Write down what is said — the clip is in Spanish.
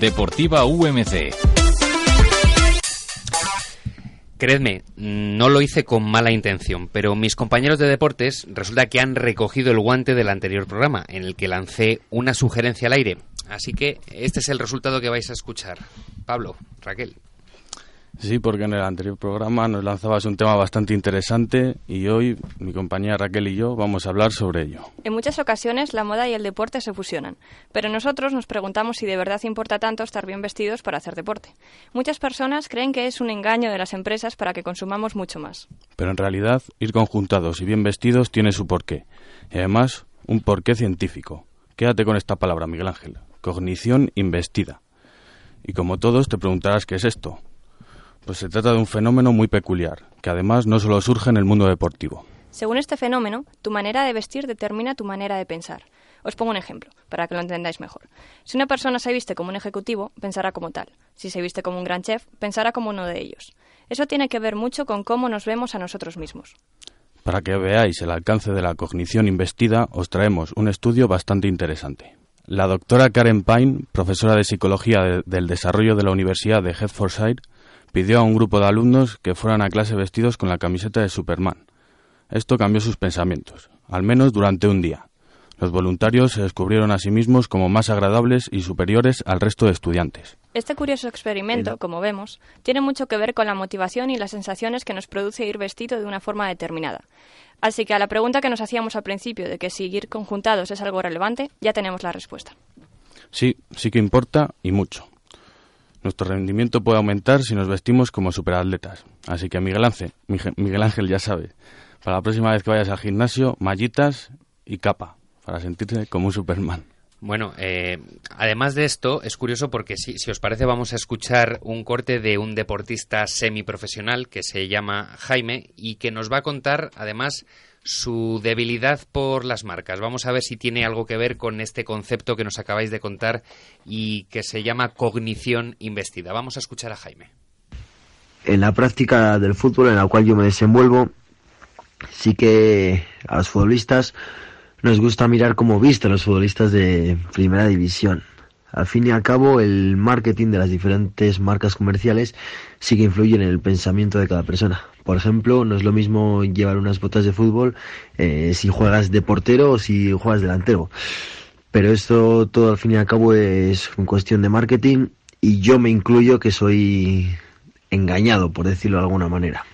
Deportiva UMC. Creedme, no lo hice con mala intención, pero mis compañeros de deportes resulta que han recogido el guante del anterior programa, en el que lancé una sugerencia al aire. Así que este es el resultado que vais a escuchar. Pablo, Raquel. Sí, porque en el anterior programa nos lanzabas un tema bastante interesante y hoy mi compañera Raquel y yo vamos a hablar sobre ello. En muchas ocasiones la moda y el deporte se fusionan, pero nosotros nos preguntamos si de verdad importa tanto estar bien vestidos para hacer deporte. Muchas personas creen que es un engaño de las empresas para que consumamos mucho más. Pero en realidad ir conjuntados y bien vestidos tiene su porqué, y además un porqué científico. Quédate con esta palabra, Miguel Ángel, cognición investida. Y como todos te preguntarás qué es esto. Pues se trata de un fenómeno muy peculiar, que además no solo surge en el mundo deportivo. Según este fenómeno, tu manera de vestir determina tu manera de pensar. Os pongo un ejemplo, para que lo entendáis mejor. Si una persona se viste como un ejecutivo, pensará como tal. Si se viste como un gran chef, pensará como uno de ellos. Eso tiene que ver mucho con cómo nos vemos a nosotros mismos. Para que veáis el alcance de la cognición investida, os traemos un estudio bastante interesante. La doctora Karen Pine, profesora de Psicología de, del Desarrollo de la Universidad de Hertfordshire, pidió a un grupo de alumnos que fueran a clase vestidos con la camiseta de Superman. Esto cambió sus pensamientos, al menos durante un día. Los voluntarios se descubrieron a sí mismos como más agradables y superiores al resto de estudiantes. Este curioso experimento, como vemos, tiene mucho que ver con la motivación y las sensaciones que nos produce ir vestido de una forma determinada. Así que a la pregunta que nos hacíamos al principio de que si ir conjuntados es algo relevante, ya tenemos la respuesta. Sí, sí que importa y mucho. Nuestro rendimiento puede aumentar si nos vestimos como superatletas. Así que Miguel Ángel, Miguel Ángel ya sabe, para la próxima vez que vayas al gimnasio, mallitas y capa, para sentirse como un Superman. Bueno, eh, además de esto, es curioso porque si, si, os parece vamos a escuchar un corte de un deportista semiprofesional que se llama Jaime y que nos va a contar además su debilidad por las marcas. Vamos a ver si tiene algo que ver con este concepto que nos acabáis de contar y que se llama cognición investida. Vamos a escuchar a Jaime. En la práctica del fútbol en la cual yo me desenvuelvo, sí que a los futbolistas nos gusta mirar cómo visten los futbolistas de primera división. Al fin y al cabo, el marketing de las diferentes marcas comerciales sí que influye en el pensamiento de cada persona. Por ejemplo, no es lo mismo llevar unas botas de fútbol eh, si juegas de portero o si juegas delantero. Pero esto todo al fin y al cabo es cuestión de marketing y yo me incluyo que soy engañado, por decirlo de alguna manera.